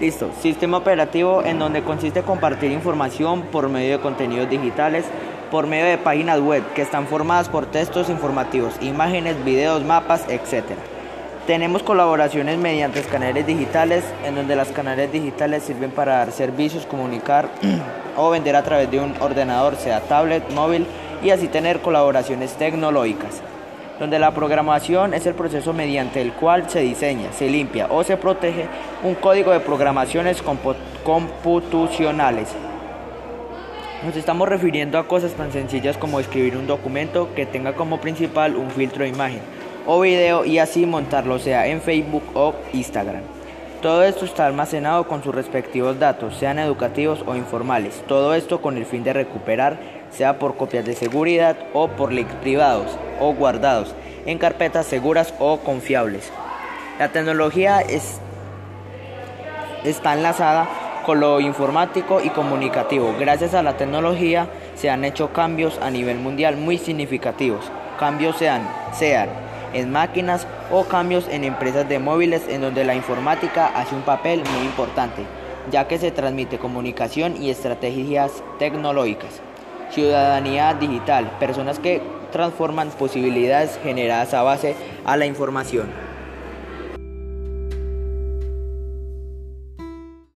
Listo. Sistema operativo en donde consiste compartir información por medio de contenidos digitales, por medio de páginas web que están formadas por textos informativos, imágenes, videos, mapas, etc. Tenemos colaboraciones mediante escáneres digitales, en donde las canales digitales sirven para dar servicios, comunicar o vender a través de un ordenador, sea tablet, móvil, y así tener colaboraciones tecnológicas donde la programación es el proceso mediante el cual se diseña, se limpia o se protege un código de programaciones computacionales. Nos estamos refiriendo a cosas tan sencillas como escribir un documento que tenga como principal un filtro de imagen o video y así montarlo sea en Facebook o Instagram. Todo esto está almacenado con sus respectivos datos, sean educativos o informales. Todo esto con el fin de recuperar, sea por copias de seguridad o por links privados o guardados en carpetas seguras o confiables. La tecnología es, está enlazada con lo informático y comunicativo. Gracias a la tecnología se han hecho cambios a nivel mundial muy significativos. Cambios sean, sean en máquinas o cambios en empresas de móviles en donde la informática hace un papel muy importante, ya que se transmite comunicación y estrategias tecnológicas. Ciudadanía digital, personas que transforman posibilidades generadas a base a la información.